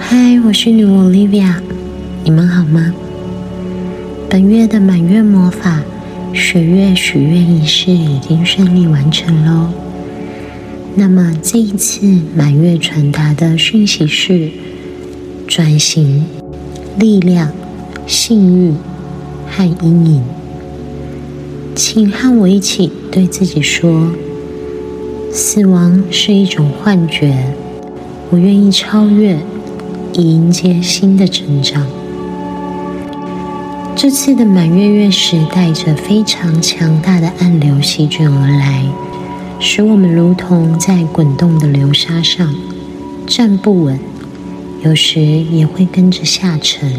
嗨，我是女巫 Olivia，你们好吗？本月的满月魔法水月许愿仪式已经顺利完成喽。那么这一次满月传达的讯息是转型、力量、幸运和阴影。请和我一起对自己说：死亡是一种幻觉，我愿意超越，以迎接新的成长。这次的满月月食带着非常强大的暗流席卷而来，使我们如同在滚动的流沙上站不稳，有时也会跟着下沉。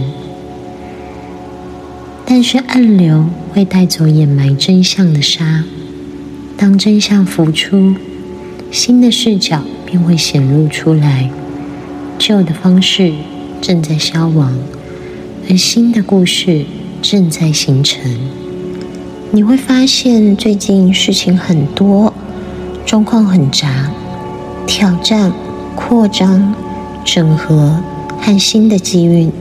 但是暗流会带走掩埋真相的沙，当真相浮出，新的视角便会显露出来，旧的方式正在消亡，而新的故事正在形成。你会发现最近事情很多，状况很杂，挑战、扩张、整合和新的机遇，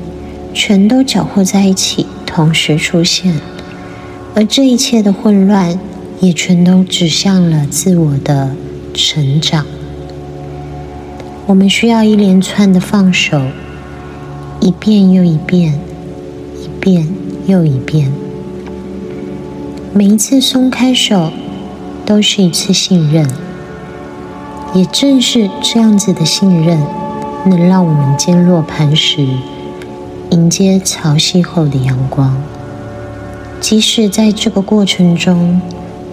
全都搅和在一起。同时出现，而这一切的混乱也全都指向了自我的成长。我们需要一连串的放手，一遍又一遍，一遍又一遍。每一次松开手，都是一次信任。也正是这样子的信任，能让我们坚若磐石。迎接潮汐后的阳光，即使在这个过程中，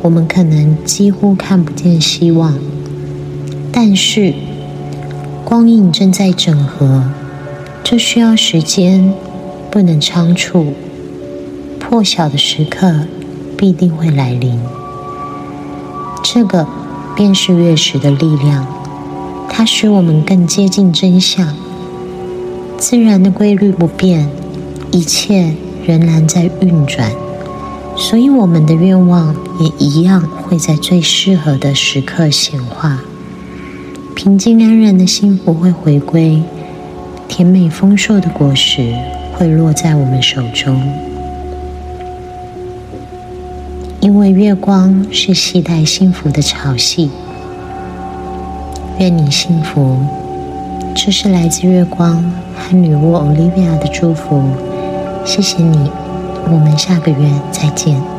我们可能几乎看不见希望，但是光影正在整合，这需要时间，不能仓促。破晓的时刻必定会来临，这个便是月食的力量，它使我们更接近真相。自然的规律不变，一切仍然在运转，所以我们的愿望也一样会在最适合的时刻显化。平静安然的幸福会回归，甜美丰硕的果实会落在我们手中。因为月光是系带幸福的潮汐，愿你幸福。这是来自月光和女巫 Olivia 的祝福，谢谢你，我们下个月再见。